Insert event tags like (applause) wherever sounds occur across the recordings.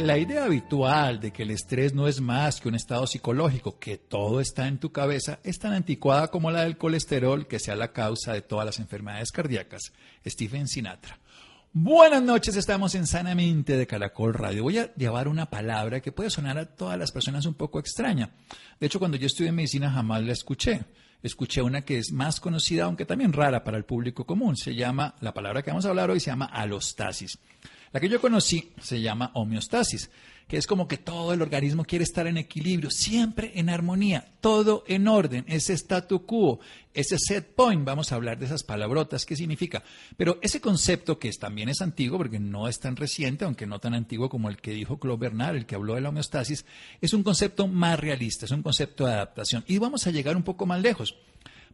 La idea habitual de que el estrés no es más que un estado psicológico, que todo está en tu cabeza, es tan anticuada como la del colesterol, que sea la causa de todas las enfermedades cardíacas. Stephen Sinatra. Buenas noches, estamos en Sanamente de Caracol Radio. Voy a llevar una palabra que puede sonar a todas las personas un poco extraña. De hecho, cuando yo estudié medicina jamás la escuché. Escuché una que es más conocida, aunque también rara para el público común. Se llama, la palabra que vamos a hablar hoy se llama alostasis. La que yo conocí se llama homeostasis, que es como que todo el organismo quiere estar en equilibrio, siempre en armonía, todo en orden, ese statu quo, ese set point, vamos a hablar de esas palabrotas, ¿qué significa? Pero ese concepto, que también es antiguo, porque no es tan reciente, aunque no tan antiguo como el que dijo Claude Bernard, el que habló de la homeostasis, es un concepto más realista, es un concepto de adaptación. Y vamos a llegar un poco más lejos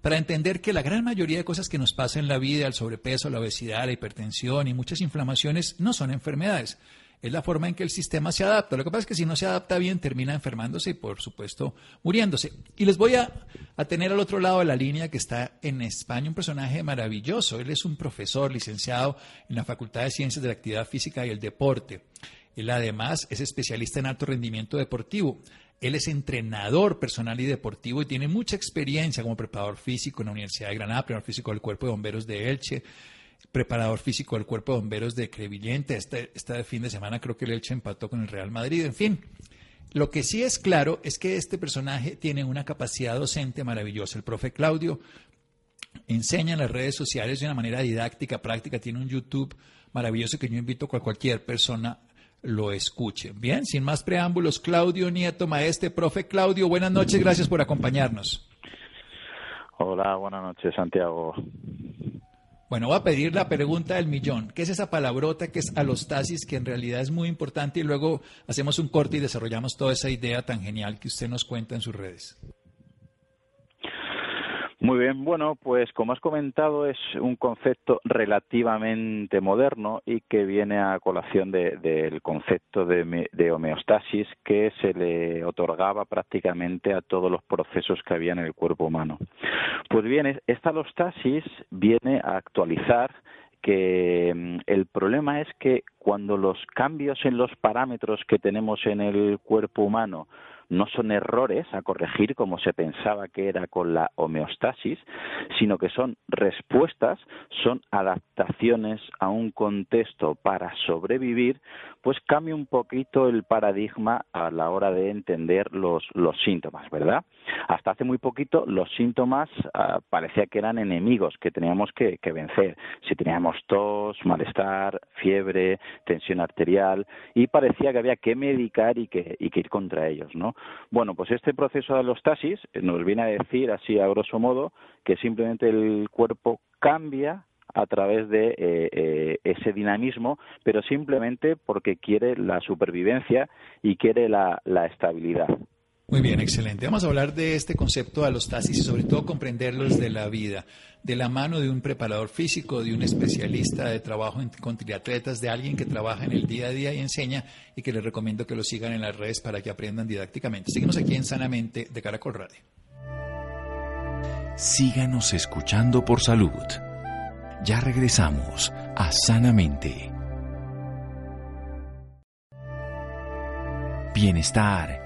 para entender que la gran mayoría de cosas que nos pasan en la vida, el sobrepeso, la obesidad, la hipertensión y muchas inflamaciones, no son enfermedades. Es la forma en que el sistema se adapta. Lo que pasa es que si no se adapta bien, termina enfermándose y, por supuesto, muriéndose. Y les voy a, a tener al otro lado de la línea que está en España un personaje maravilloso. Él es un profesor licenciado en la Facultad de Ciencias de la Actividad Física y el Deporte. Él además es especialista en alto rendimiento deportivo. Él es entrenador personal y deportivo y tiene mucha experiencia como preparador físico en la Universidad de Granada, preparador físico del Cuerpo de Bomberos de Elche, preparador físico del Cuerpo de Bomberos de Crevillente. Este, este fin de semana creo que el Elche empató con el Real Madrid. En fin, lo que sí es claro es que este personaje tiene una capacidad docente maravillosa. El profe Claudio enseña en las redes sociales de una manera didáctica, práctica, tiene un YouTube maravilloso que yo invito a cualquier persona lo escuche. Bien, sin más preámbulos, Claudio Nieto, maestre, profe Claudio, buenas noches, gracias por acompañarnos. Hola, buenas noches, Santiago. Bueno, voy a pedir la pregunta del millón. ¿Qué es esa palabrota que es alostasis, que en realidad es muy importante? Y luego hacemos un corte y desarrollamos toda esa idea tan genial que usted nos cuenta en sus redes. Muy bien, bueno, pues como has comentado es un concepto relativamente moderno y que viene a colación del concepto de, homeostasis que se le otorgaba prácticamente a todos los procesos que había en el cuerpo humano. Pues bien, esta alostasis viene a actualizar que mm, el problema es que cuando los cambios en los parámetros que tenemos en el cuerpo humano no son errores a corregir como se pensaba que era con la homeostasis, sino que son respuestas, son adaptaciones a un contexto para sobrevivir, pues cambia un poquito el paradigma a la hora de entender los, los síntomas, ¿verdad? Hasta hace muy poquito los síntomas ah, parecía que eran enemigos que teníamos que, que vencer. Si teníamos tos, malestar, fiebre, tensión arterial, y parecía que había que medicar y que, y que ir contra ellos, ¿no? Bueno, pues este proceso de alostasis nos viene a decir, así a grosso modo, que simplemente el cuerpo cambia a través de eh, eh, ese dinamismo, pero simplemente porque quiere la supervivencia y quiere la estabilidad. Muy bien, excelente. Vamos a hablar de este concepto de alostasis y sobre todo comprenderlo desde la vida, de la mano de un preparador físico, de un especialista de trabajo con triatletas, de alguien que trabaja en el día a día y enseña y que les recomiendo que lo sigan en las redes para que aprendan didácticamente. Síguenos aquí en Sanamente de Caracol Radio. Síganos escuchando por salud. Ya regresamos a Sanamente. Bienestar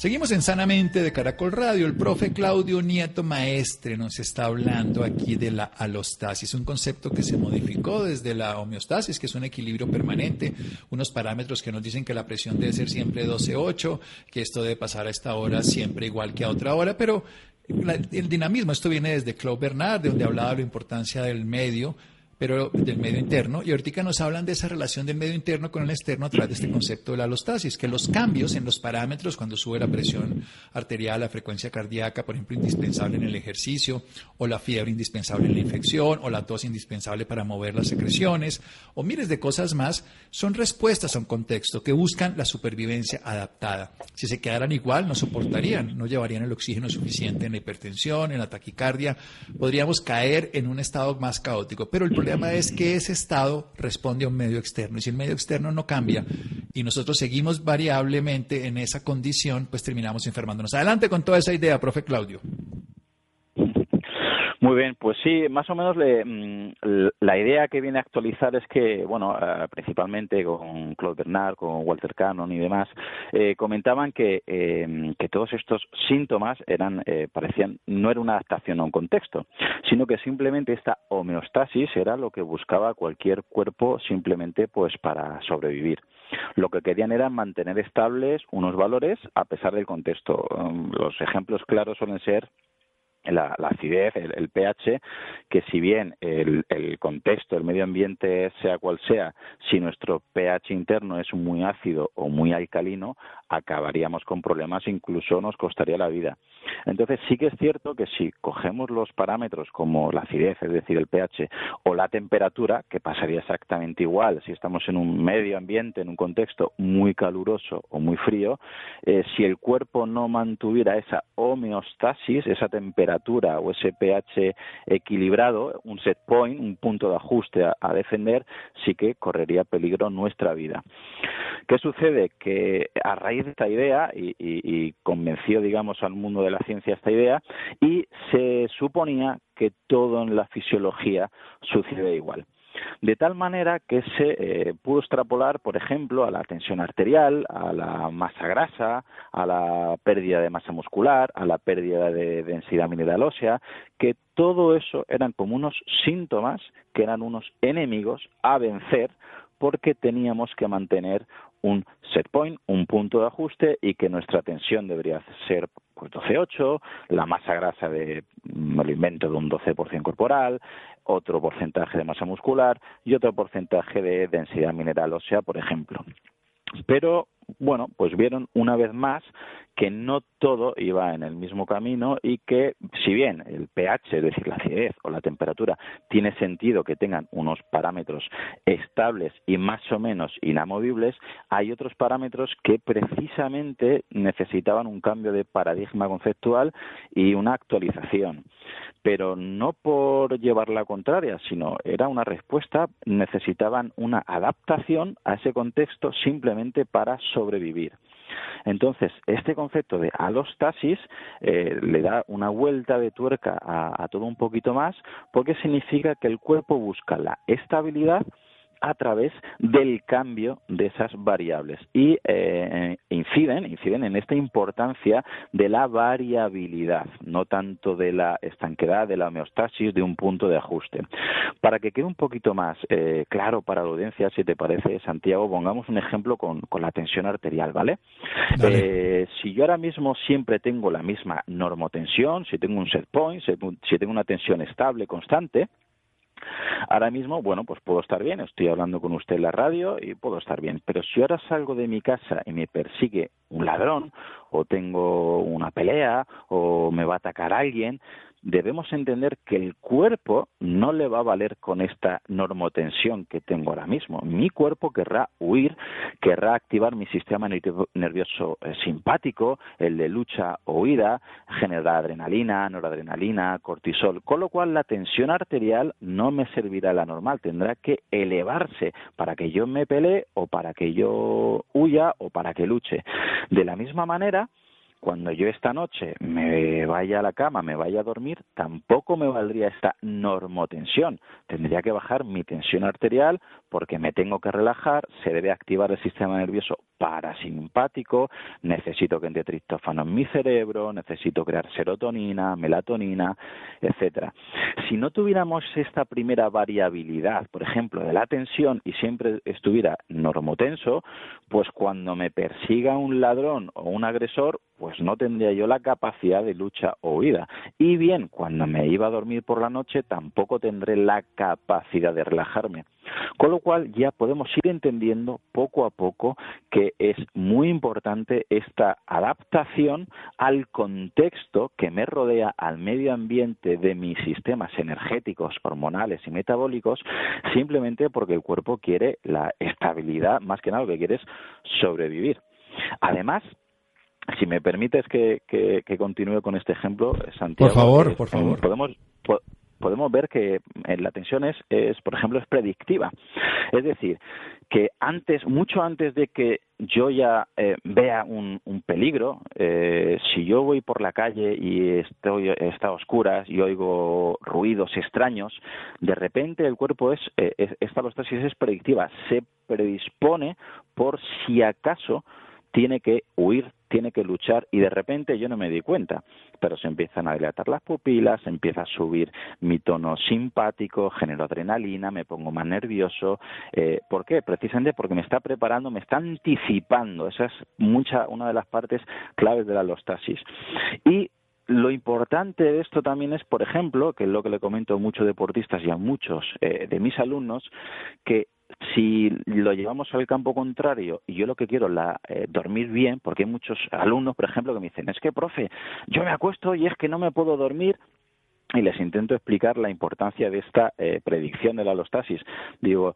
Seguimos en Sanamente de Caracol Radio. El profe Claudio Nieto Maestre nos está hablando aquí de la alostasis, un concepto que se modificó desde la homeostasis, que es un equilibrio permanente, unos parámetros que nos dicen que la presión debe ser siempre 12-8, que esto debe pasar a esta hora siempre igual que a otra hora, pero el dinamismo, esto viene desde Claude Bernard, de donde hablaba de la importancia del medio pero del medio interno. Y ahorita nos hablan de esa relación del medio interno con el externo a través de este concepto de la alostasis, que los cambios en los parámetros, cuando sube la presión arterial, la frecuencia cardíaca, por ejemplo, indispensable en el ejercicio, o la fiebre indispensable en la infección, o la tos indispensable para mover las secreciones, o miles de cosas más, son respuestas a un contexto que buscan la supervivencia adaptada. Si se quedaran igual, no soportarían, no llevarían el oxígeno suficiente en la hipertensión, en la taquicardia, podríamos caer en un estado más caótico. Pero problema es que ese estado responde a un medio externo y si el medio externo no cambia y nosotros seguimos variablemente en esa condición, pues terminamos enfermándonos. Adelante con toda esa idea, profe Claudio. Muy bien, pues sí, más o menos mm, la idea que viene a actualizar es que, bueno, eh, principalmente con Claude Bernard, con Walter Cannon y demás, eh, comentaban que, em, que todos estos síntomas eran, eh, parecían, no era una adaptación a un contexto, sino que simplemente esta homeostasis era lo que buscaba cualquier cuerpo simplemente pues para sobrevivir. Lo que querían era mantener estables unos valores a pesar del contexto. Um, los ejemplos claros suelen ser la, acidez, el, pH, que si bien el, contexto, el medio ambiente sea cual sea, si nuestro pH interno es muy ácido o muy alcalino, acabaríamos con problemas, incluso nos costaría la vida. Entonces sí que es cierto que si cogemos los parámetros como la acidez, es decir, el pH, o la temperatura, que pasaría exactamente igual si estamos en un medio ambiente, en un contexto muy caluroso o muy frío, eh, si el cuerpo no mantuviera esa homeostasis, esa temperatura o ese pH equilibrado, un set point, un punto de ajuste a defender, sí que correría peligro nuestra vida. ¿Qué sucede? Que a raíz de esta idea, y, convenció, digamos, al mundo de la ciencia esta idea, y se suponía que todo en la fisiología sucede igual. De tal manera que se eh, pudo extrapolar, por ejemplo, a la tensión arterial, a la masa grasa, a la pérdida de masa muscular, a la pérdida de densidad mineral ósea, que todo eso eran como unos síntomas que eran unos enemigos a vencer porque teníamos que mantener un set point, un punto de ajuste y que nuestra tensión debería ser pues 12,8, la masa grasa de, me lo invento, de un 12% corporal, otro porcentaje de masa muscular y otro porcentaje de densidad mineral ósea, por ejemplo. Pero bueno, pues vieron una vez más que no todo iba en el mismo camino y que si bien el pH, es decir, la acidez o la temperatura, tiene sentido que tengan unos parámetros estables y más o menos inamovibles, hay otros parámetros que precisamente necesitaban un cambio de paradigma conceptual y una actualización. Pero no por llevar la contraria, sino era una respuesta, necesitaban una adaptación a ese contexto simplemente para sobrevivir. Entonces, este concepto de alostasis eh, le da una vuelta de tuerca a todo un poquito más porque significa que el cuerpo busca la estabilidad a través del cambio de esas variables y eh, inciden, inciden en esta importancia de la variabilidad, no tanto de la estanquedad, de la homeostasis, de un punto de ajuste. Para que quede un poquito más eh, claro para la audiencia, si te parece, Santiago, pongamos un ejemplo con, la tensión arterial, ¿vale? Eh, si yo ahora mismo siempre tengo la misma normotensión, si tengo un set point, si tengo una tensión estable, constante, Ahora mismo, bueno, pues puedo estar bien, estoy hablando con usted en la radio y puedo estar bien, pero si ahora salgo de mi casa y me persigue un ladrón o tengo una pelea o me va a atacar alguien, debemos entender que el cuerpo no le va a valer con esta normotensión que tengo ahora mismo. Mi cuerpo querrá huir, querrá activar mi sistema nervioso eh, simpático, el de lucha o huida, generar adrenalina, noradrenalina, cortisol, con lo cual la tensión arterial no me servirá la normal, tendrá que elevarse para que yo me pelee o para que yo huya o para que luche. De la misma manera, cuando yo esta noche me vaya a la cama, me vaya a dormir, tampoco me valdría esta normotensión. Tendría que bajar mi tensión arterial porque me tengo que relajar, se debe activar el sistema nervioso parasimpático, necesito que entre triptófano en mi cerebro, necesito crear serotonina, melatonina, etcétera. Si no tuviéramos esta primera variabilidad, por ejemplo, de la tensión y siempre estuviera normotenso, pues cuando me persiga un ladrón o un agresor, pues no tendría yo la capacidad de lucha o huida. Y bien, cuando me iba a dormir por la noche, tampoco tendré la capacidad de relajarme. Con lo cual ya podemos ir entendiendo poco a poco que es muy importante esta adaptación al contexto que me rodea, al medio ambiente de mis sistemas energéticos, hormonales y metabólicos, simplemente porque el cuerpo quiere la estabilidad, más que nada lo que quiere es sobrevivir. Además, si me permites que, continúe con este ejemplo, Santiago. Por favor, por favor. Podemos, podemos ver que la tensión es, por ejemplo, es predictiva. Es decir, que antes, mucho antes de que yo ya eh, vea un, peligro, eh, si yo voy por la calle y estoy está a oscuras y oigo ruidos extraños, de repente el cuerpo es, eh, es esta alostasis es predictiva, se predispone por si acaso tiene que huir, tiene que luchar y de repente yo no me di cuenta, pero se empiezan a dilatar las pupilas, empieza a subir mi tono simpático, genero adrenalina, me pongo más nervioso. Eh, ¿Por qué? Precisamente porque me está preparando, me está anticipando. Esa es mucha, una de las partes claves de la alostasis. Y lo importante de esto también es, por ejemplo, que es lo que le comento a muchos deportistas y a muchos eh, de mis alumnos, que si lo llevamos al campo contrario y yo lo que quiero es eh, dormir bien, porque hay muchos alumnos, por ejemplo, que me dicen, es que, profe, yo me acuesto y es que no me puedo dormir y les intento explicar la importancia de esta eh, predicción de la alostasis. Digo,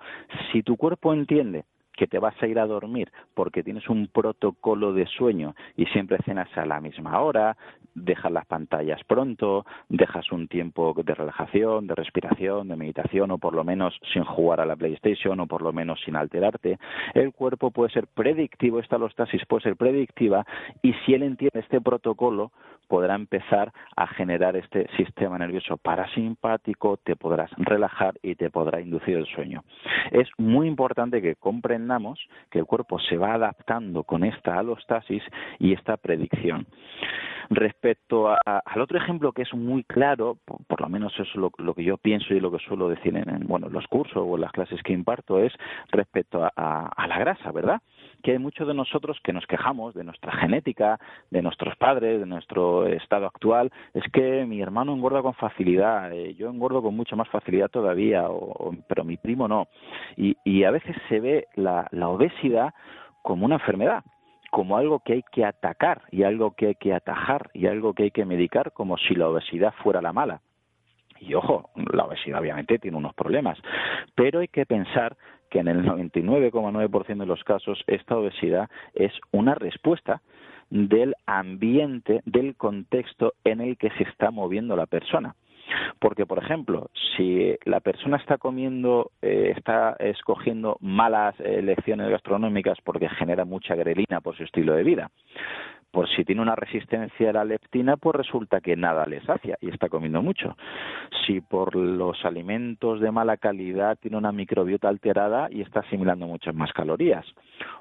si tu cuerpo entiende que te vas a ir a dormir porque tienes un protocolo de sueño y siempre cenas a la misma hora, dejas las pantallas pronto, dejas un tiempo de relajación, de respiración, de meditación o por lo menos sin jugar a la PlayStation o por lo menos sin alterarte, el cuerpo puede ser predictivo, esta alostasis puede ser predictiva y si él entiende este protocolo podrá empezar a generar este sistema nervioso parasimpático, te podrás relajar y te podrá inducir el sueño. Es muy importante que comprendamos que el cuerpo se va adaptando con esta alostasis y esta predicción. Respecto al otro ejemplo que es muy claro, por, lo menos eso es lo, que yo pienso y lo que suelo decir en, bueno, los cursos o en las clases que imparto, es respecto a, la grasa, ¿verdad? Que hay muchos de nosotros que nos quejamos de nuestra genética, de nuestros padres, de nuestro estado actual. Es que mi hermano engorda con facilidad, eh, yo engordo con mucha más facilidad todavía, pero mi primo no. Y, a veces se ve la obesidad como una enfermedad como algo que hay que atacar y algo que hay que atajar y algo que hay que medicar como si la obesidad fuera la mala. Y ojo, la obesidad obviamente tiene unos problemas, pero hay que pensar que en el 99,9% de los casos esta obesidad es una respuesta del ambiente, del contexto en el que se está moviendo la persona. Porque, por ejemplo, si la persona está comiendo, eh, está escogiendo malas elecciones gastronómicas porque genera mucha grelina por su estilo de vida, por si tiene una resistencia a la leptina, pues resulta que nada le sacia y está comiendo mucho. Si por los alimentos de mala calidad tiene una microbiota alterada y está asimilando muchas más calorías.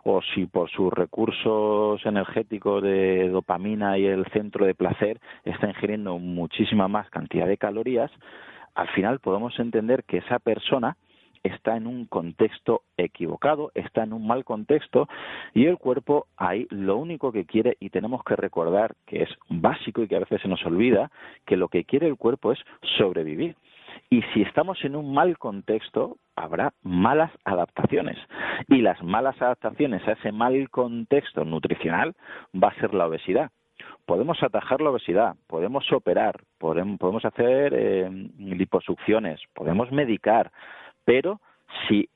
O si por sus recursos energéticos de dopamina y el centro de placer está ingiriendo muchísima más cantidad de calorías, al final podemos entender que esa persona está en un contexto equivocado, está en un mal contexto y el cuerpo ahí lo único que quiere y tenemos que recordar que es básico y que a veces se nos olvida que lo que quiere el cuerpo es sobrevivir. Y si estamos en un mal contexto, habrá malas adaptaciones. Y las malas adaptaciones a ese mal contexto nutricional va a ser la obesidad podemos atajar la obesidad, podemos operar, podemos, hacer eh, liposucciones, podemos medicar, pero si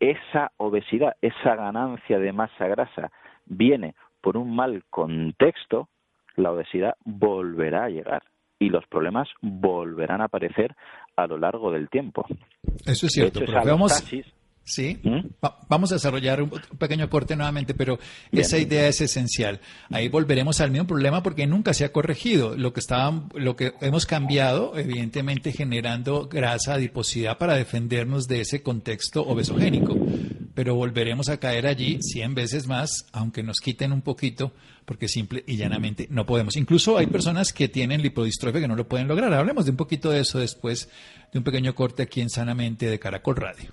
esa obesidad, esa ganancia de masa grasa viene por un mal contexto, la obesidad volverá a llegar y los problemas volverán a aparecer a lo largo del tiempo. Eso es cierto, pero vamos, ¿sí? ¿Mm? vamos a desarrollar un, pequeño corte nuevamente, pero esa idea es esencial. Ahí volveremos al mismo problema porque nunca se ha corregido. Lo que estaba, lo que hemos cambiado, evidentemente generando grasa, adiposidad para defendernos de ese contexto obesogénico. Pero volveremos a caer allí 100 veces más, aunque nos quiten un poquito, porque simple y llanamente no podemos. Incluso hay personas que tienen lipodistrofia que no lo pueden lograr. Hablemos de un poquito de eso después de un pequeño corte aquí en Sanamente de Caracol Radio.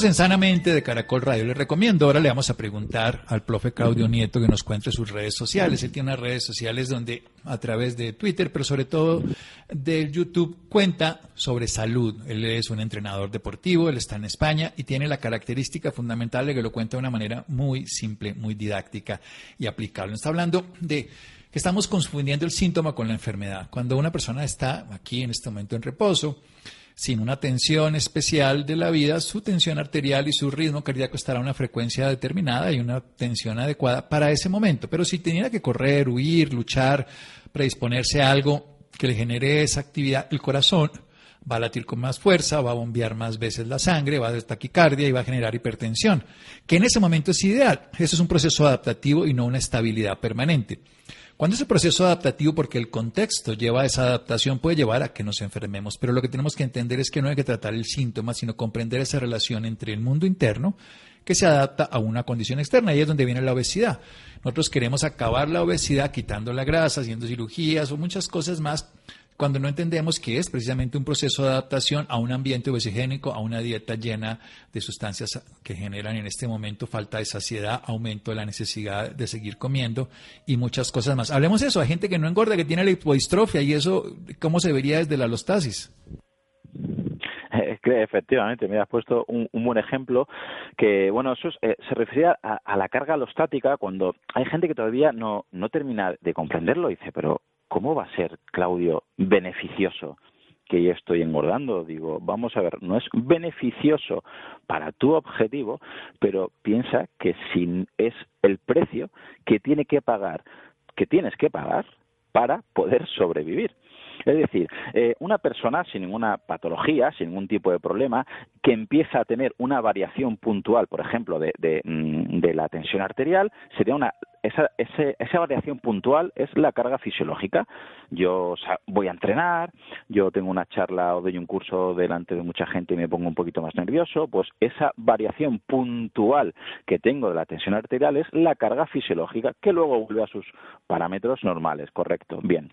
Seguimos en Sanamente de Caracol Radio. Le recomiendo, ahora le vamos a preguntar al profe Claudio Nieto que nos cuente sus redes sociales. Él tiene unas redes sociales donde a través de Twitter, pero sobre todo del YouTube, cuenta sobre salud. Él es un entrenador deportivo, él está en España y tiene la característica fundamental de que lo cuenta de una manera muy simple, muy didáctica y aplicable. Está hablando de que estamos confundiendo el síntoma con la enfermedad. Cuando una persona está aquí en este momento en reposo, sin una tensión especial de la vida, su tensión arterial y su ritmo cardíaco estará a una frecuencia determinada y una tensión adecuada para ese momento. Pero si tenía que correr, huir, luchar, predisponerse a algo que le genere esa actividad, el corazón va a latir con más fuerza, va a bombear más veces la sangre, va a dar taquicardia y va a generar hipertensión, que en ese momento es ideal. Eso es un proceso adaptativo y no una estabilidad permanente. Cuando ese proceso adaptativo, porque el contexto lleva a esa adaptación, puede llevar a que nos enfermemos, pero lo que tenemos que entender es que no hay que tratar el síntoma, sino comprender esa relación entre el mundo interno que se adapta a una condición externa. Ahí es donde viene la obesidad. Nosotros queremos acabar la obesidad quitando la grasa, haciendo cirugías o muchas cosas más, cuando no entendemos que es precisamente un proceso de adaptación a un ambiente obesigénico, a una dieta llena de sustancias que generan en este momento falta de saciedad, aumento de la necesidad de seguir comiendo y muchas cosas más. Hablemos de eso, hay gente que no engorda, que tiene la hipodistrofia y eso, ¿cómo se vería desde la alostasis? Efectivamente, me has puesto un, buen ejemplo que, bueno, eso eh, se refiere a, a, la carga alostática cuando hay gente que todavía no, no termina de comprenderlo dice, pero ¿cómo va a ser, Claudio, beneficioso que yo estoy engordando? Digo, vamos a ver, no es beneficioso para tu objetivo, pero piensa que si es el precio que tiene que pagar, que tienes que pagar para poder sobrevivir. Es decir, eh, una persona sin ninguna patología, sin ningún tipo de problema, que empieza a tener una variación puntual, por ejemplo, de, de, mm, la tensión arterial, sería una esa, esa variación puntual es la carga fisiológica. Yo voy a entrenar, yo tengo una charla o doy un curso delante de mucha gente y me pongo un poquito más nervioso, pues esa variación puntual que tengo de la tensión arterial es la carga fisiológica que luego vuelve a sus parámetros normales, correcto. Bien.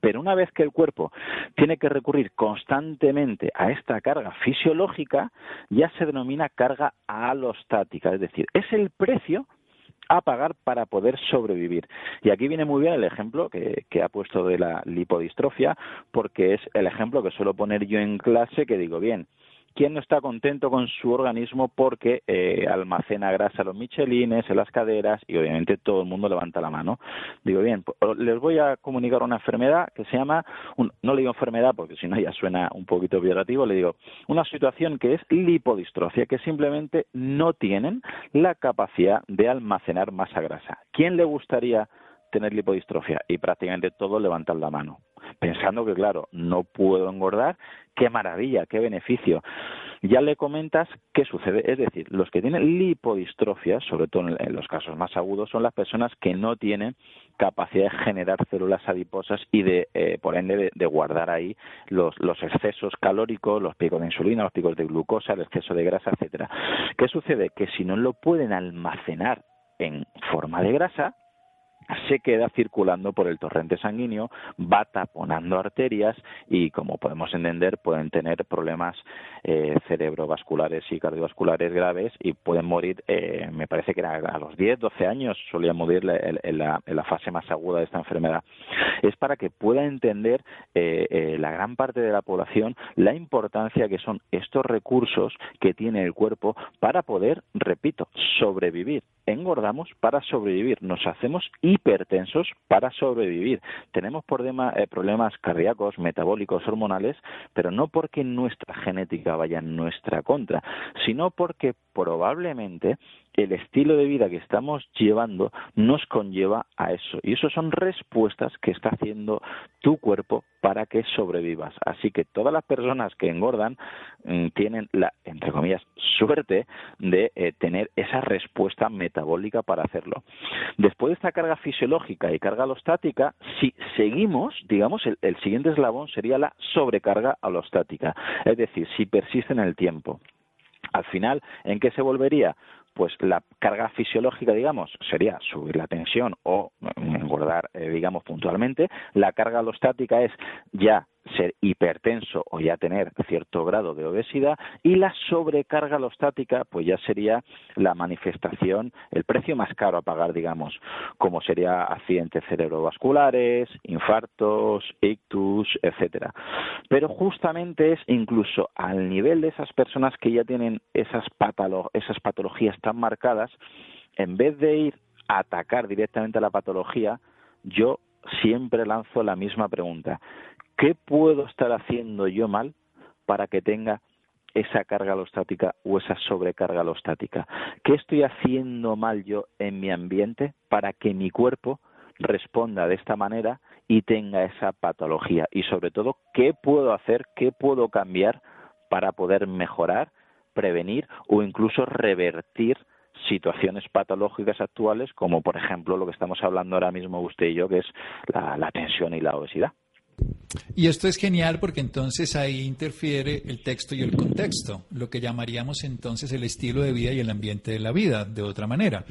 Pero una vez que el cuerpo tiene que recurrir constantemente a esta carga fisiológica, ya se denomina carga alostática, es decir, es el precio a pagar para poder sobrevivir. Y aquí viene muy bien el ejemplo que, que, ha puesto de la lipodistrofia, porque es el ejemplo que suelo poner yo en clase, que digo, bien, ¿Quién no está contento con su organismo porque eh, almacena grasa los michelines, en las caderas y obviamente todo el mundo levanta la mano? Digo, bien, pues, les voy a comunicar una enfermedad que se llama, no le digo enfermedad porque si no ya suena un poquito violativo, le digo una situación que es lipodistrofia, que simplemente no tienen la capacidad de almacenar masa grasa. ¿Quién le gustaría tener lipodistrofia? Y prácticamente todos levantan la mano pensando que, claro, no puedo engordar, qué maravilla, qué beneficio. Ya le comentas qué sucede, es decir, los que tienen lipodistrofia, sobre todo en los casos más agudos, son las personas que no tienen capacidad de generar células adiposas y de, eh, por ende, de, guardar ahí los, los excesos calóricos, los picos de insulina, los picos de glucosa, el exceso de grasa, etcétera. ¿Qué sucede? Que si no lo pueden almacenar en forma de grasa, se queda circulando por el torrente sanguíneo, va taponando arterias y, como podemos entender, pueden tener problemas eh, cerebrovasculares y cardiovasculares graves y pueden morir, eh, me parece que era a los 10, 12 años, solían morir en, la, fase más aguda de esta enfermedad. Es para que pueda entender eh, la gran parte de la población la importancia que son estos recursos que tiene el cuerpo para poder, repito, sobrevivir engordamos para sobrevivir, nos hacemos hipertensos para sobrevivir. Tenemos eh, problemas cardíacos, metabólicos, hormonales, pero no porque nuestra genética vaya en nuestra contra, sino porque probablemente el estilo de vida que estamos llevando nos conlleva a eso. Y eso son respuestas que está haciendo tu cuerpo para que sobrevivas. Así que todas las personas que engordan mm, tienen la, entre comillas, suerte de eh, tener esa respuesta metabólica para hacerlo. Después de esta carga fisiológica y carga alostática, si seguimos, digamos, el, el siguiente eslabón sería la sobrecarga alostática. Es decir, si persiste en el tiempo. Al final, ¿en qué se volvería? Pues la carga fisiológica, digamos, sería subir la tensión o engordar, eh, digamos, puntualmente. La carga alostática es ya ser hipertenso o ya tener cierto grado de obesidad y la sobrecarga alostática pues ya sería la manifestación, el precio más caro a pagar, digamos, como sería accidentes cerebrovasculares, infartos, ictus, etcétera. Pero justamente es incluso al nivel de esas personas que ya tienen esas, esas patologías tan marcadas, en vez de ir a atacar directamente a la patología, yo siempre lanzo la misma pregunta. ¿Qué puedo estar haciendo yo mal para que tenga esa carga alostática o esa sobrecarga alostática? ¿Qué estoy haciendo mal yo en mi ambiente para que mi cuerpo responda de esta manera y tenga esa patología? Y sobre todo, ¿qué puedo hacer, qué puedo cambiar para poder mejorar, prevenir o incluso revertir situaciones patológicas actuales, como por ejemplo lo que estamos hablando ahora mismo usted y yo, que es la, la tensión y la obesidad. Y esto es genial porque entonces ahí interfiere el texto y el contexto, lo que llamaríamos entonces el estilo de vida y el ambiente de la vida, de otra manera.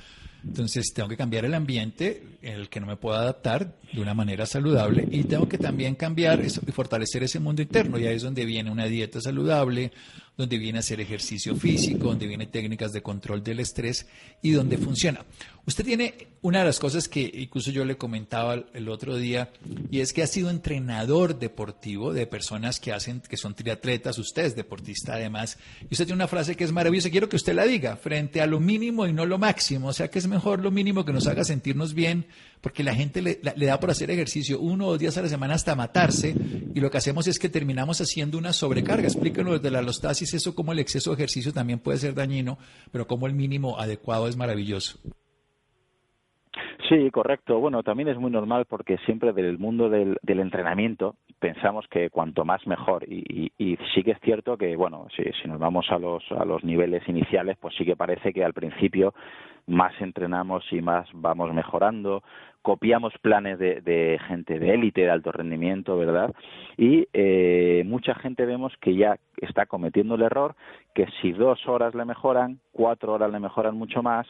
Entonces tengo que cambiar el ambiente en el que no me puedo adaptar de una manera saludable y tengo que también cambiar y fortalecer ese mundo interno. Y ahí es donde viene una dieta saludable, donde viene a hacer ejercicio físico, donde viene técnicas de control del estrés y donde funciona. Usted tiene una de las cosas que incluso yo le comentaba el otro día y es que ha sido entrenador deportivo de personas que hacen que son triatletas, usted es deportista además, y usted tiene una frase que es maravillosa, quiero que usted la diga, frente a lo mínimo y no lo máximo, o sea que es mejor lo mínimo que nos haga sentirnos bien porque la gente le, da por hacer ejercicio uno o dos días a la semana hasta matarse y lo que hacemos es que terminamos haciendo una sobrecarga. Explíquenos desde la alostasis eso cómo el exceso de ejercicio también puede ser dañino, pero cómo el mínimo adecuado es maravilloso. Sí, correcto. Bueno, también es muy normal porque siempre del mundo del, entrenamiento pensamos que cuanto más mejor. Y, sí que es cierto que, bueno, si, si nos vamos a los, a los niveles iniciales, pues sí que parece que al principio más entrenamos y más vamos mejorando, copiamos planes de, gente de élite, de alto rendimiento, ¿verdad? Y eh, mucha gente vemos que ya está cometiendo el error que si dos horas le mejoran, cuatro horas le mejoran mucho más,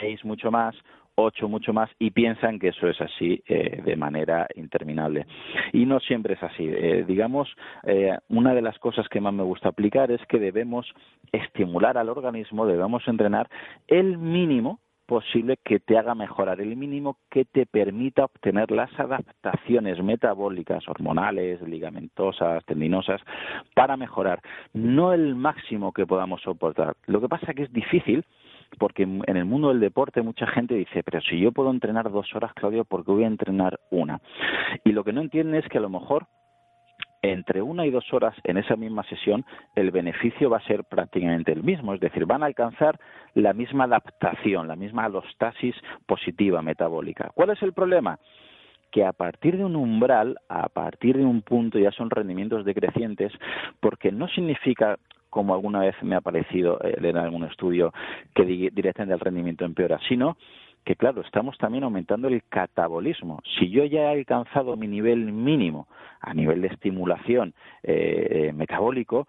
seis mucho más, ocho mucho más y piensan que eso es así eh, de manera interminable. Y no siempre es así. Eh, digamos, eh, una de las cosas que más me gusta aplicar es que debemos estimular al organismo, debemos entrenar el mínimo posible que te haga mejorar, el mínimo que te permita obtener las adaptaciones metabólicas, hormonales, ligamentosas, tendinosas, para mejorar, no el máximo que podamos soportar. Lo que pasa es que es difícil porque en el mundo del deporte mucha gente dice, pero si yo puedo entrenar dos horas, Claudio, ¿por qué voy a entrenar una? Y lo que no entienden es que a lo mejor entre una y dos horas en esa misma sesión el beneficio va a ser prácticamente el mismo, es decir, van a alcanzar la misma adaptación, la misma alostasis positiva metabólica. ¿Cuál es el problema? que a partir de un umbral, a partir de un punto ya son rendimientos decrecientes, porque no significa como alguna vez me ha parecido eh, en algún estudio que directamente el rendimiento empeora, sino que claro, estamos también aumentando el catabolismo. Si yo ya he alcanzado mi nivel mínimo a nivel de estimulación eh, eh metabólico,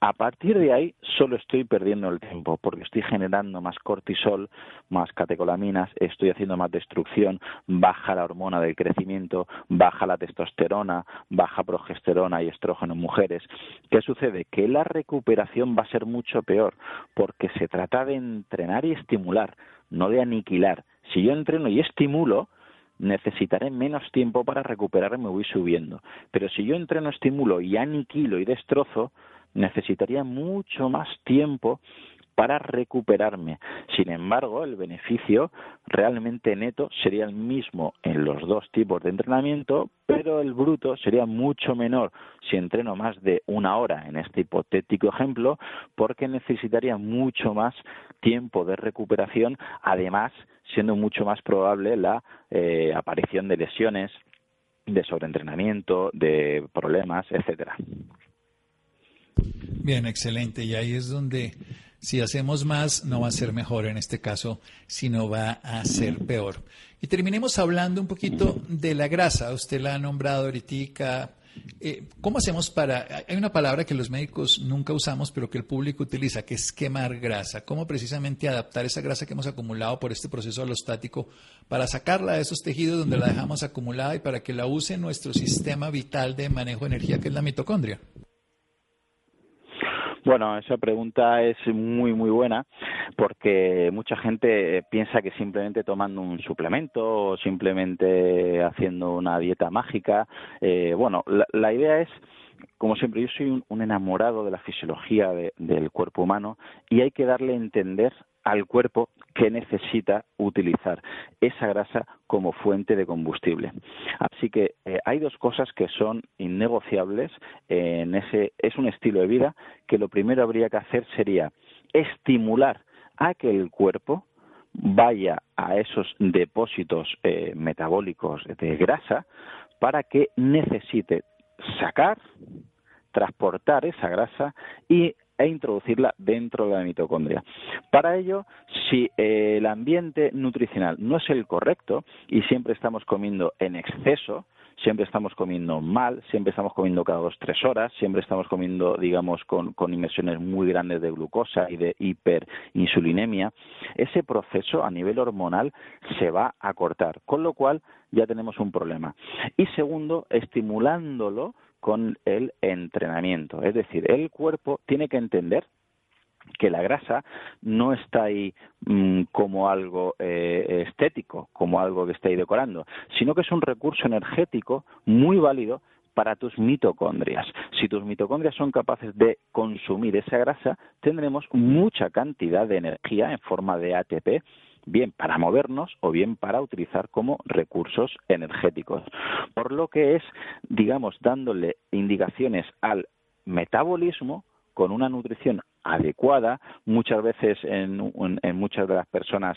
a partir de ahí solo estoy perdiendo el tiempo porque estoy generando más cortisol, más catecolaminas, estoy haciendo más destrucción, baja la hormona del crecimiento, baja la testosterona, baja progesterona y estrógeno en mujeres. ¿Qué sucede? Que la recuperación va a ser mucho peor porque se trata de entrenar y estimular, no de aniquilar. Si yo entreno y estimulo, necesitaré menos tiempo para recuperarme, me voy subiendo. Pero si yo entreno, estimulo y aniquilo y destrozo, necesitaría mucho más tiempo para recuperarme. Sin embargo, el beneficio realmente neto sería el mismo en los dos tipos de entrenamiento, pero el bruto sería mucho menor si entreno más de una hora en este hipotético ejemplo, porque necesitaría mucho más tiempo de recuperación, además siendo mucho más probable la eh, aparición de lesiones, de sobreentrenamiento, de problemas, etcétera. Bien, excelente. Y ahí es donde si hacemos más, no va a ser mejor en este caso, sino va a ser peor. Y terminemos hablando un poquito de la grasa. Usted la ha nombrado ahorita. Eh, ¿Cómo hacemos para.? Hay una palabra que los médicos nunca usamos, pero que el público utiliza, que es quemar grasa. ¿Cómo precisamente adaptar esa grasa que hemos acumulado por este proceso alostático para sacarla de esos tejidos donde la dejamos acumulada y para que la use nuestro sistema vital de manejo de energía, que es la mitocondria? Bueno, esa pregunta es muy, muy buena porque mucha gente piensa que simplemente tomando un suplemento o simplemente haciendo una dieta mágica, eh, bueno, la, idea es como siempre, yo soy un, enamorado de la fisiología del cuerpo humano y hay que darle a entender al cuerpo que necesita utilizar esa grasa como fuente de combustible. Así que eh, hay dos cosas que son innegociables en ese es un estilo de vida que lo primero habría que hacer sería estimular a que el cuerpo vaya a esos depósitos eh, metabólicos de grasa para que necesite sacar, transportar esa grasa y e introducirla dentro de la mitocondria. Para ello, si eh, el ambiente nutricional no es el correcto y siempre estamos comiendo en exceso, siempre estamos comiendo mal, siempre estamos comiendo cada dos tres horas, siempre estamos comiendo, digamos, con, con muy grandes de glucosa y de hiperinsulinemia, ese proceso a nivel hormonal se va a cortar, con lo cual ya tenemos un problema. Y segundo, estimulándolo con el entrenamiento. Es decir, el cuerpo tiene que entender que la grasa no está ahí mm, como algo eh, estético, como algo que está ahí decorando, sino que es un recurso energético muy válido para tus mitocondrias. Si tus mitocondrias son capaces de consumir esa grasa, tendremos mucha cantidad de energía en forma de ATP bien para movernos o bien para utilizar como recursos energéticos. Por lo que es, digamos, dándole indicaciones al metabolismo con una nutrición adecuada, muchas veces en, muchas de las personas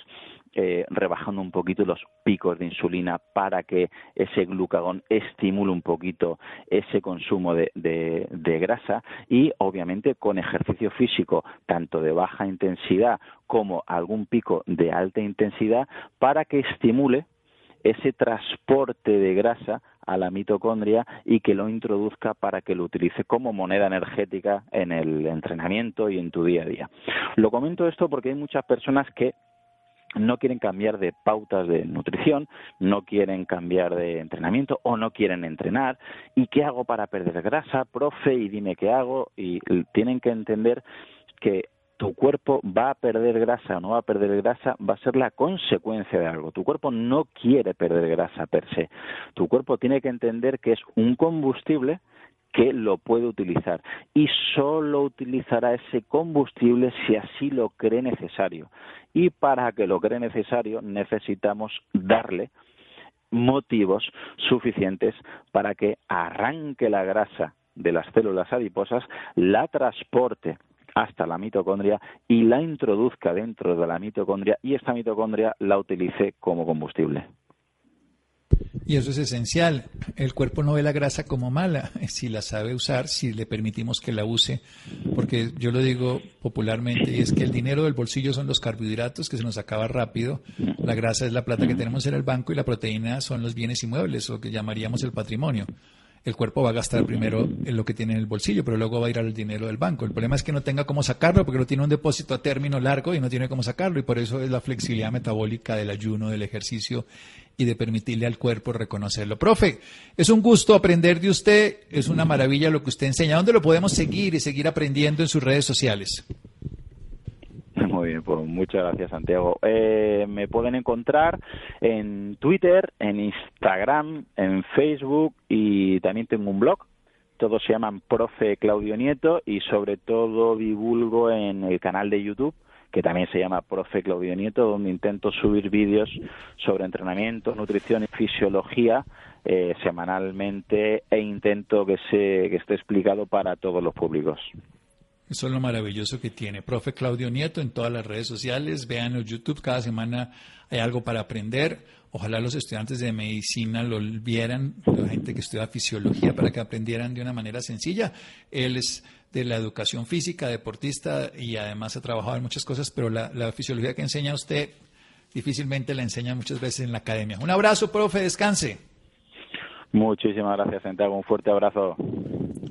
eh, rebajando un poquito los picos de insulina para que ese glucagón estimule un poquito ese consumo de, de grasa y obviamente con ejercicio físico tanto de baja intensidad como algún pico de alta intensidad para que estimule ese transporte de grasa a la mitocondria y que lo introduzca para que lo utilice como moneda energética en el entrenamiento y en tu día a día. Lo comento esto porque hay muchas personas que no quieren cambiar de pautas de nutrición, no quieren cambiar de entrenamiento o no quieren entrenar. ¿Y qué hago para perder grasa, profe? Y dime qué hago. Y tienen que entender que tu cuerpo va a perder grasa o no va a perder grasa, va a ser la consecuencia de algo. Tu cuerpo no quiere perder grasa per se. Tu cuerpo tiene que entender que es un combustible que lo puede utilizar y solo utilizará ese combustible si así lo cree necesario. Y para que lo cree necesario necesitamos darle motivos suficientes para que arranque la grasa de las células adiposas, la transporte hasta la mitocondria y la introduzca dentro de la mitocondria y esta mitocondria la utilice como combustible. Y eso es esencial. El cuerpo no ve la grasa como mala, (laughs) si la sabe usar, si le permitimos que la use, porque yo lo digo popularmente, y es que el dinero del bolsillo son los carbohidratos que se nos acaba rápido, la grasa es la plata que tenemos en el banco y la proteína son los bienes inmuebles, lo que llamaríamos el patrimonio el cuerpo va a gastar primero en lo que tiene en el bolsillo, pero luego va a ir al dinero del banco. El problema es que no tenga cómo sacarlo porque no tiene un depósito a término largo y no tiene cómo sacarlo y por eso es la flexibilidad metabólica del ayuno, del ejercicio y de permitirle al cuerpo reconocerlo. Profe, es un gusto aprender de usted, es una maravilla lo que usted enseña. ¿Dónde lo podemos seguir y seguir aprendiendo en sus redes sociales? Muy bien, pues muchas gracias, Santiago. Eh, me pueden encontrar en Twitter, en Instagram, en Facebook y también tengo un blog. Todos se llaman Profe Claudio Nieto y sobre todo divulgo en el canal de YouTube que también se llama Profe Claudio Nieto, donde intento subir vídeos sobre entrenamiento, nutrición y fisiología eh, semanalmente e intento que, se, que esté explicado para todos los públicos. Eso es lo maravilloso que tiene. Profe Claudio Nieto en todas las redes sociales, vean en YouTube, cada semana hay algo para aprender. Ojalá los estudiantes de medicina lo vieran, la gente que estudia fisiología, para que aprendieran de una manera sencilla. Él es de la educación física, deportista y además ha trabajado en muchas cosas, pero la, la fisiología que enseña usted difícilmente la enseña muchas veces en la academia. Un abrazo, profe, descanse. Muchísimas gracias, Santiago. Un fuerte abrazo.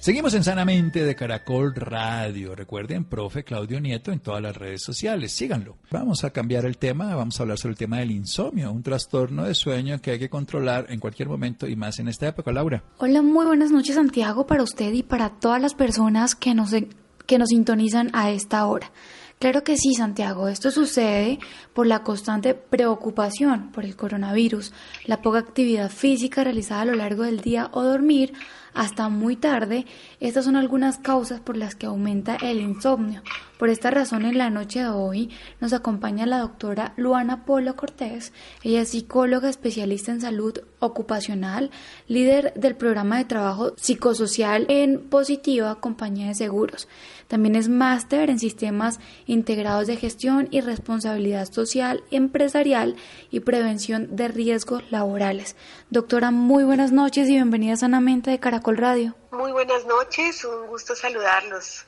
Seguimos en Sanamente de Caracol Radio. Recuerden, profe Claudio Nieto en todas las redes sociales. Síganlo. Vamos a cambiar el tema. Vamos a hablar sobre el tema del insomnio, un trastorno de sueño que hay que controlar en cualquier momento y más en esta época, Laura. Hola, muy buenas noches, Santiago, para usted y para todas las personas que nos, que nos sintonizan a esta hora. Claro que sí, Santiago. Esto sucede por la constante preocupación por el coronavirus, la poca actividad física realizada a lo largo del día o dormir hasta muy tarde, estas son algunas causas por las que aumenta el insomnio. Por esta razón, en la noche de hoy nos acompaña la doctora Luana Polo Cortés. Ella es psicóloga especialista en salud ocupacional, líder del programa de trabajo psicosocial en Positiva Compañía de Seguros. También es máster en sistemas integrados de gestión y responsabilidad social, empresarial y prevención de riesgos laborales. Doctora, muy buenas noches y bienvenida sanamente de Caracol Radio. Muy buenas noches, un gusto saludarlos.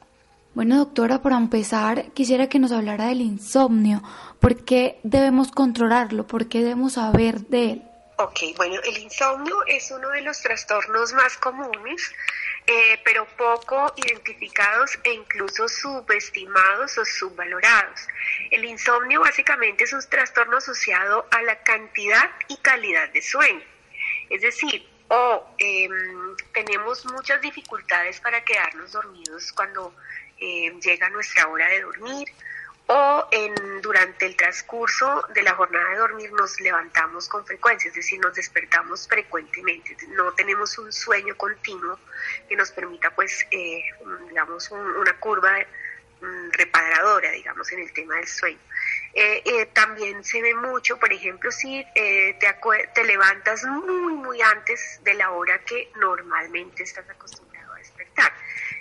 Bueno, doctora, para empezar, quisiera que nos hablara del insomnio. ¿Por qué debemos controlarlo? ¿Por qué debemos saber de él? Ok, bueno, el insomnio es uno de los trastornos más comunes, eh, pero poco identificados e incluso subestimados o subvalorados. El insomnio básicamente es un trastorno asociado a la cantidad y calidad de sueño. Es decir, o em, tenemos muchas dificultades para quedarnos dormidos cuando em, llega nuestra hora de dormir, o en, durante el transcurso de la jornada de dormir nos levantamos con frecuencia, es decir, nos despertamos frecuentemente, no tenemos un sueño continuo que nos permita, pues, eh, digamos, una curva mm, reparadora, digamos, en el tema del sueño. Eh, eh, también se ve mucho, por ejemplo, si eh, te, te levantas muy, muy antes de la hora que normalmente estás acostumbrado a despertar.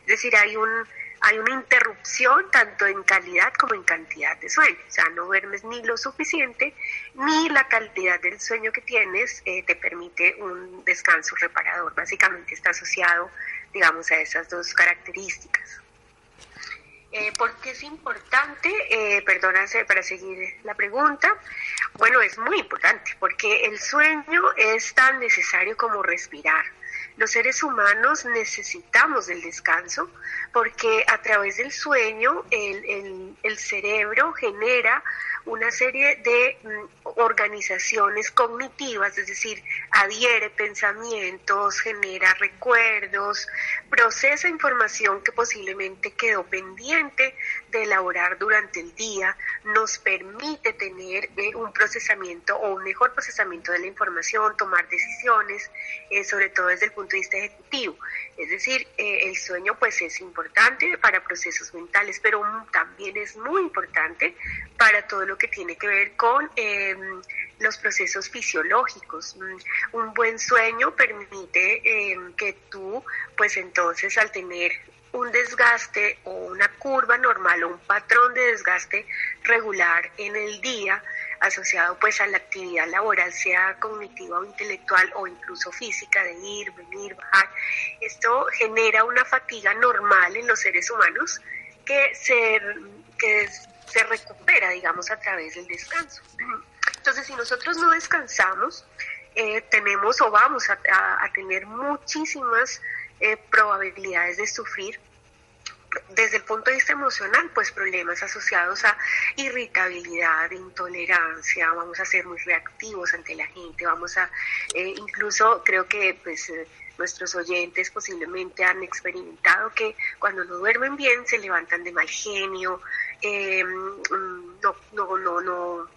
Es decir, hay un hay una interrupción tanto en calidad como en cantidad de sueño. O sea, no duermes ni lo suficiente, ni la calidad del sueño que tienes te permite un descanso reparador. Básicamente está asociado, digamos, a esas dos características. Eh, ¿Por qué es importante? Eh, para seguir la pregunta. Bueno, es muy importante porque el sueño es tan necesario como respirar. Los seres humanos necesitamos del descanso porque a través del sueño el, el cerebro genera una serie de mm, organizaciones cognitivas, es decir, adhiere pensamientos, genera recuerdos, procesa información que posiblemente quedó pendiente de elaborar durante el día, nos permite tener eh, un procesamiento o un mejor procesamiento de la información, tomar decisiones, eh, sobre todo desde el punto de vista ejecutivo. Es decir, eh, el sueño pues es importante para procesos mentales, pero también es muy importante para todo lo que tiene que ver con em, los procesos fisiológicos. Mm, un buen sueño permite em, que tú, pues entonces al tener un desgaste o una curva normal o un patrón de desgaste regular en el día, asociado pues a la actividad laboral, sea cognitiva o intelectual o incluso física, de ir, venir, bajar. Esto genera una fatiga normal en los seres humanos que se, que se recupera, digamos, a través del descanso. Entonces, si nosotros no descansamos, eh, tenemos o vamos a, tener muchísimas eh, probabilidades de sufrir desde el punto de vista emocional, pues problemas asociados a irritabilidad, intolerancia, vamos a ser muy reactivos ante la gente, vamos a, eh, incluso creo que pues eh, nuestros oyentes posiblemente han experimentado que cuando no duermen bien se levantan de mal genio, eh, no, no, no, no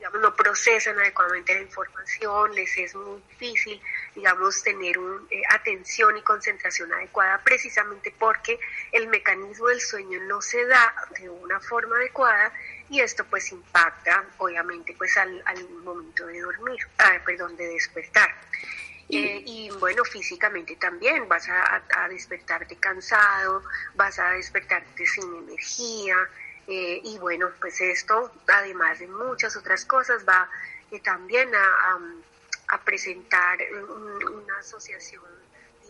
digamos, no procesan adecuadamente la información, les es muy difícil, digamos, tener un, eh, atención y concentración adecuada precisamente porque el mecanismo del sueño no se da de una forma adecuada y esto pues impacta obviamente pues al, al momento de dormir, ah, perdón, de despertar. Eh, y bueno, físicamente también vas a, a, despertarte cansado, vas a despertarte sin energía, eh, y bueno, pues esto, además de muchas otras cosas, va eh, también a, a, presentar una asociación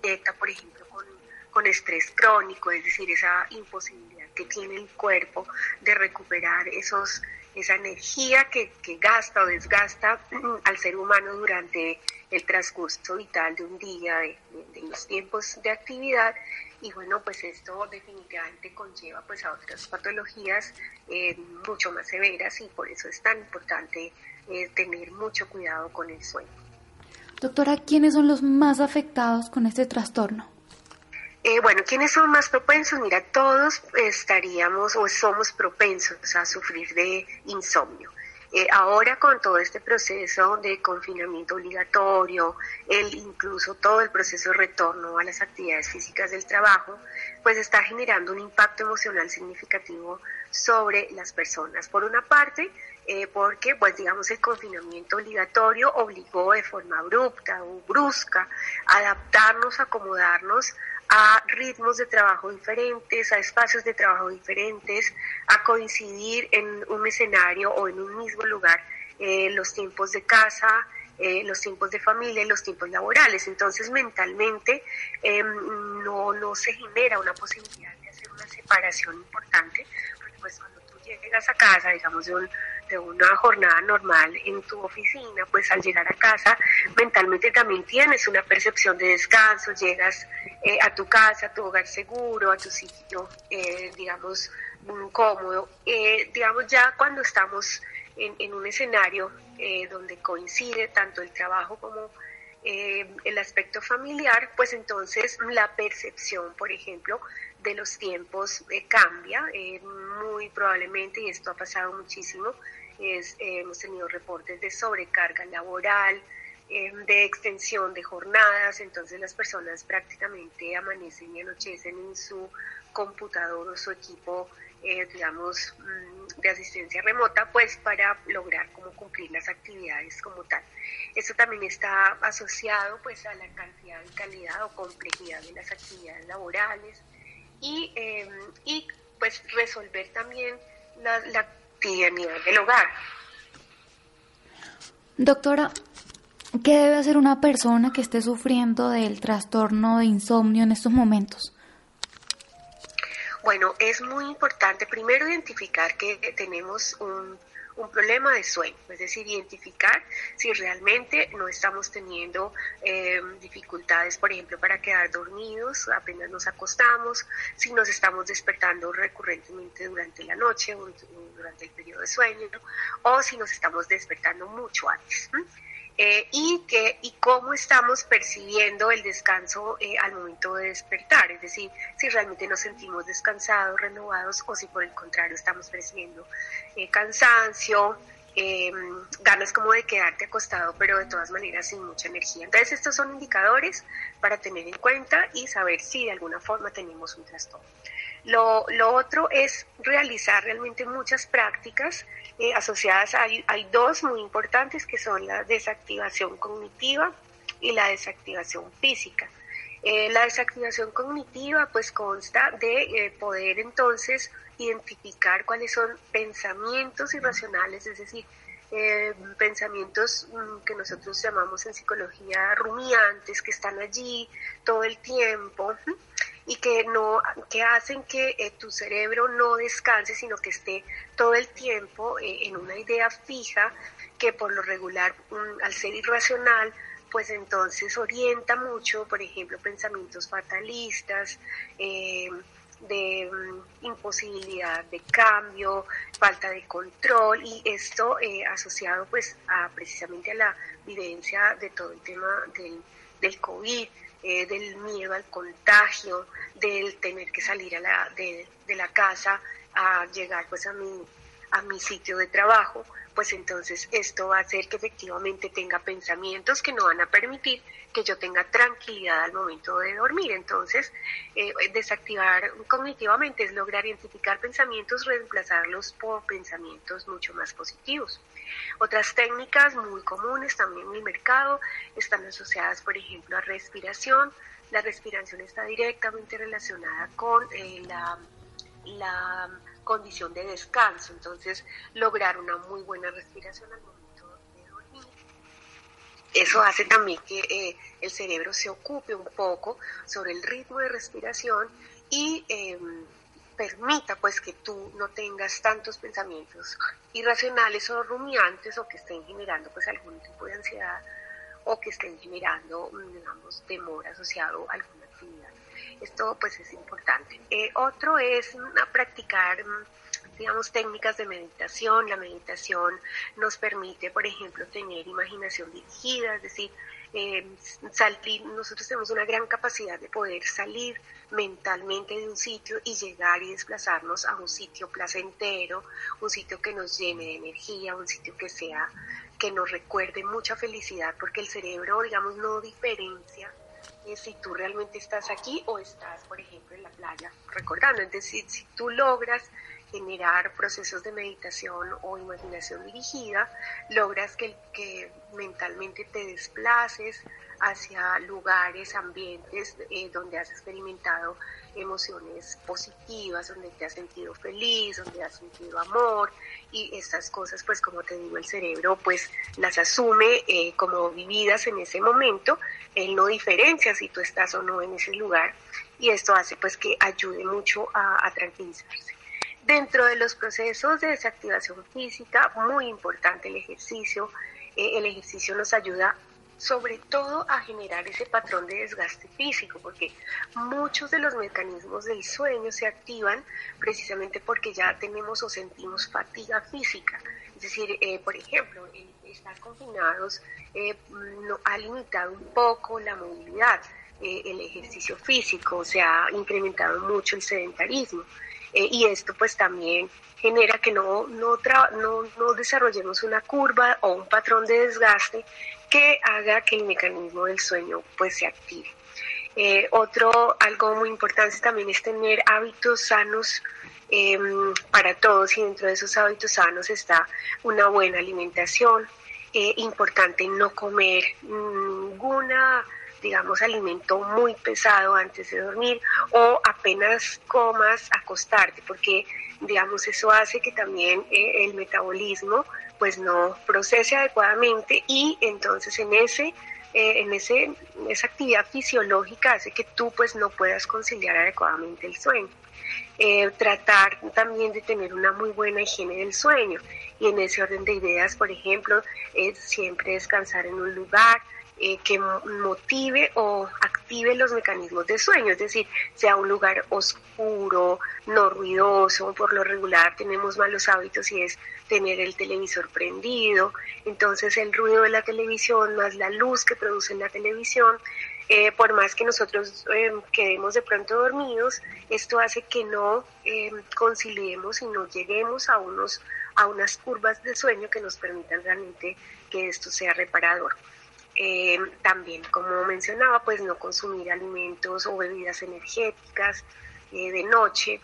directa, por ejemplo, con, con estrés crónico, es decir, esa imposibilidad que tiene el cuerpo de recuperar esos esa energía que, que, gasta o desgasta al ser humano durante el transcurso vital de un día, de, de, los tiempos de actividad y bueno, pues esto definitivamente conlleva pues a otras patologías eh, mucho más severas y por eso es tan importante eh, tener mucho cuidado con el sueño. Doctora, ¿quiénes son los más afectados con este trastorno? Eh, bueno, ¿quiénes son más propensos? Mira, todos estaríamos o somos propensos a sufrir de insomnio. Eh, ahora con todo este proceso de confinamiento obligatorio, el incluso todo el proceso de retorno a las actividades físicas del trabajo, pues está generando un impacto emocional significativo sobre las personas. Por una parte, eh, porque pues digamos el confinamiento obligatorio obligó de forma abrupta o brusca a adaptarnos, acomodarnos a ritmos de trabajo diferentes, a espacios de trabajo diferentes, a coincidir en un escenario o en un mismo lugar eh, los tiempos de casa, eh, los tiempos de familia los tiempos laborales. Entonces mentalmente em, no, no se genera una posibilidad de hacer una separación importante, porque pues cuando tú llegas a casa, digamos, de un de una jornada normal en tu oficina, pues al llegar a casa mentalmente también tienes una percepción de descanso, llegas eh, a tu casa, a tu hogar seguro, a tu sitio, eh, digamos, cómodo. Eh, digamos, ya cuando estamos en, en un escenario donde coincide tanto el trabajo como el aspecto familiar, pues entonces la percepción, por ejemplo, de los tiempos cambia muy probablemente, y esto ha pasado muchísimo, es, eh, hemos tenido reportes de sobrecarga laboral, eh, de extensión de jornadas, entonces las personas prácticamente amanecen y anochecen en su computador o su equipo, eh, digamos, mm, de asistencia remota, pues para lograr como cumplir las actividades como tal. Eso también está asociado pues a la cantidad y calidad o complejidad de las actividades laborales y, y pues resolver también la, la nivel del hogar. Doctora, ¿qué debe hacer una persona que esté sufriendo del trastorno de insomnio en estos momentos? Bueno, es muy importante primero identificar que tenemos un un problema de sueño, es decir, identificar si realmente no estamos teniendo eh, dificultades, por ejemplo, para quedar dormidos apenas nos acostamos, si nos estamos despertando recurrentemente durante la noche o durante el periodo de sueño, o si nos estamos despertando mucho antes. Eh, y, que, y cómo estamos percibiendo el descanso eh, al momento de despertar, es decir, si realmente nos sentimos descansados, renovados o si por el contrario estamos percibiendo eh, cansancio, ganas como de quedarte acostado, pero de todas maneras sin mucha energía. Entonces estos son indicadores para tener en cuenta y saber si de alguna forma tenemos un trastorno. Lo, lo otro es realizar realmente muchas prácticas eh, asociadas. Hay, hay dos muy importantes que son la desactivación cognitiva y la desactivación física. Eh, la desactivación cognitiva pues consta de eh, poder entonces identificar cuáles son pensamientos irracionales, es decir, pensamientos mm, que nosotros llamamos en psicología rumiantes, que están allí todo el tiempo y que no que hacen que eh, tu cerebro no descanse sino que esté todo el tiempo eh, en una idea fija que por lo regular mm, al ser irracional pues entonces orienta mucho por ejemplo pensamientos fatalistas eh, de mm, imposibilidad de cambio, falta de control y esto eh, asociado pues a precisamente a la vivencia de todo el tema del, del COVID, eh, del miedo al contagio, del tener que salir a la, de, de la casa a llegar pues a mi, a mi sitio de trabajo, pues entonces esto va a hacer que efectivamente tenga pensamientos que no van a permitir que yo tenga tranquilidad al momento de dormir. Entonces, eh, desactivar cognitivamente es lograr identificar pensamientos, reemplazarlos por pensamientos mucho más positivos. Otras técnicas muy comunes también en el mercado están asociadas, por ejemplo, a respiración. La respiración está directamente relacionada con eh, la, la condición de descanso, entonces lograr una muy buena respiración al momento de dormir. Eso hace también que eh, el cerebro se ocupe un poco sobre el ritmo de respiración y em, permita pues que tú no tengas tantos pensamientos irracionales o rumiantes o que estén generando pues algún tipo de ansiedad o que estén generando digamos temor asociado a alguna actividad. Esto pues es importante. Eh, otro es practicar digamos, técnicas de meditación. La meditación nos permite, por ejemplo, tener imaginación dirigida, es decir, eh, salir, nosotros tenemos una gran capacidad de poder salir mentalmente de un sitio y llegar y desplazarnos a un sitio placentero, un sitio que nos llene de energía, un sitio que sea, que nos recuerde mucha felicidad, porque el cerebro, digamos, no diferencia si tú realmente estás aquí o estás, por ejemplo, en la playa recordando. Es decir, si tú logras generar procesos de meditación o imaginación dirigida, logras que, que mentalmente te desplaces hacia lugares, ambientes eh, donde has experimentado emociones positivas, donde te has sentido feliz, donde has sentido amor y estas cosas, pues como te digo, el cerebro pues las asume eh, como vividas en ese momento, él no diferencia si tú estás o no en ese lugar y esto hace pues que ayude mucho a tranquilizarse. Dentro de los procesos de desactivación física, muy importante el ejercicio. Eh, el ejercicio nos ayuda sobre todo a generar ese patrón de desgaste físico, porque muchos de los mecanismos del sueño se activan precisamente porque ya tenemos o sentimos fatiga física. Es decir, eh, por ejemplo, estar confinados eh, no, ha limitado un poco la movilidad, el ejercicio físico, se ha incrementado mucho el sedentarismo. Eh, y esto pues también genera que no, no, no, no desarrollemos una curva o un patrón de desgaste que haga que el mecanismo del sueño pues se active. Eh, otro, algo muy importante también es tener hábitos sanos em, para todos y dentro de esos hábitos sanos está una buena alimentación, eh, importante no comer ninguna digamos, alimento muy pesado antes de dormir o apenas comas acostarte, porque, digamos, eso hace que también eh, el metabolismo pues no procese adecuadamente y entonces en ese eh, en ese, esa actividad fisiológica hace que tú pues no puedas conciliar adecuadamente el sueño. Eh, tratar también de tener una muy buena higiene del sueño y en ese orden de ideas, por ejemplo, es siempre descansar en un lugar, eh, que motive o active los mecanismos de sueño, es decir, sea un lugar oscuro, no ruidoso, por lo regular tenemos malos hábitos y es tener el televisor prendido, entonces el ruido de la televisión más la luz que produce la televisión, eh, por más que nosotros eh, quedemos de pronto dormidos, esto hace que no conciliemos y no lleguemos a, unos, a unas curvas de sueño que nos permitan realmente que esto sea reparador. Eh, también, como mencionaba, pues no consumir alimentos o bebidas energéticas eh, de noche,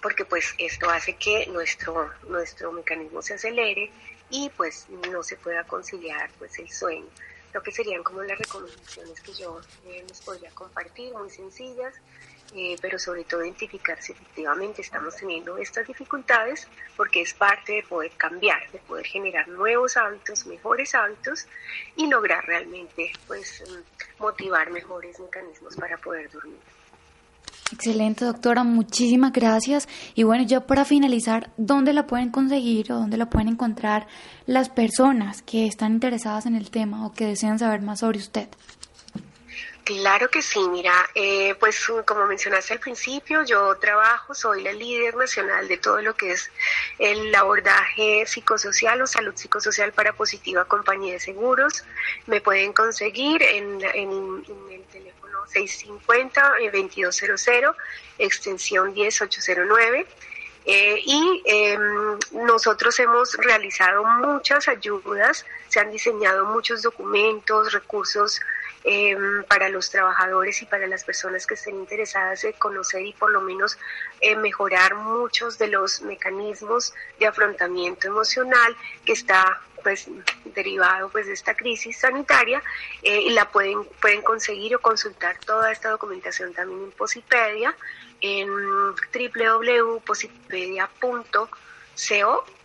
porque pues esto hace que nuestro, nuestro mecanismo se acelere y pues no se pueda conciliar pues el sueño. Lo que serían como las recomendaciones que yo eh, les podría compartir, muy sencillas, eh, pero sobre todo identificar si efectivamente estamos teniendo estas dificultades, porque es parte de poder cambiar, de poder generar nuevos hábitos, mejores hábitos y lograr realmente pues mm, motivar mejores mecanismos para poder dormir. Excelente, doctora, muchísimas gracias. Y bueno, ya para finalizar, ¿dónde la pueden conseguir o dónde la pueden encontrar las personas que están interesadas en el tema o que desean saber más sobre usted? Claro que sí, mira, eh, pues como mencionaste al principio, yo trabajo, soy la líder nacional de todo lo que es el abordaje psicosocial o salud psicosocial para Positiva Compañía de Seguros. Me pueden conseguir en, el teléfono 650-2200, eh, extensión 10809. Eh, y em, nosotros hemos realizado muchas ayudas, se han diseñado muchos documentos, recursos Em, para los trabajadores y para las personas que estén interesadas en conocer y por lo menos eh, mejorar muchos de los mecanismos de afrontamiento emocional que está pues derivado pues de esta crisis sanitaria eh, y la pueden pueden conseguir o consultar toda esta documentación también en Posipedia en www.posipedia.co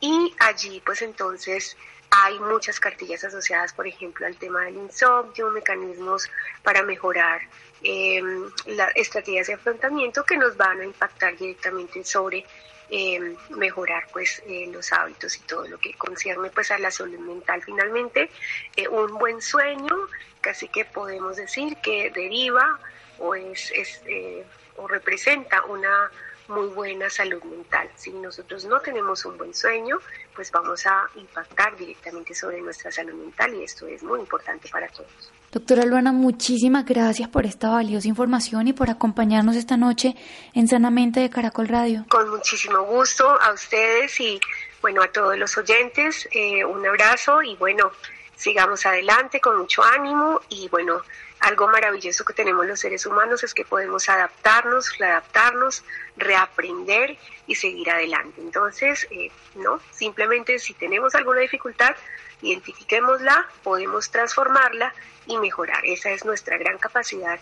y allí pues entonces hay muchas cartillas asociadas, por ejemplo, al tema del insomnio, mecanismos para mejorar em, las estrategias de afrontamiento que nos van a impactar directamente sobre em, mejorar pues eh, los hábitos y todo lo que concierne pues a la salud mental. Finalmente, eh, un buen sueño, casi que podemos decir que deriva o es, es eh, o representa una muy buena salud mental. Si nosotros no tenemos un buen sueño, pues vamos a impactar directamente sobre nuestra salud mental y esto es muy importante para todos. Doctora Luana, muchísimas gracias por esta valiosa información y por acompañarnos esta noche en Sanamente de Caracol Radio. Con muchísimo gusto a ustedes y bueno, a todos los oyentes, eh, un abrazo y bueno, sigamos adelante con mucho ánimo y bueno, algo maravilloso que tenemos los seres humanos es que podemos adaptarnos, readaptarnos, reaprender y seguir adelante. Entonces, eh, no, simplemente si tenemos alguna dificultad, identifiquémosla, podemos transformarla y mejorar. Esa es nuestra gran capacidad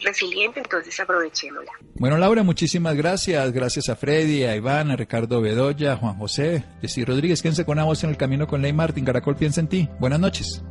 resiliente, entonces aprovechémosla. Bueno, Laura, muchísimas gracias. Gracias a Freddy, a Iván, a Ricardo Bedoya, a Juan José, Jessy Rodríguez. Quédense con la voz en el camino con Ley Martín. Caracol piensa en ti. Buenas noches.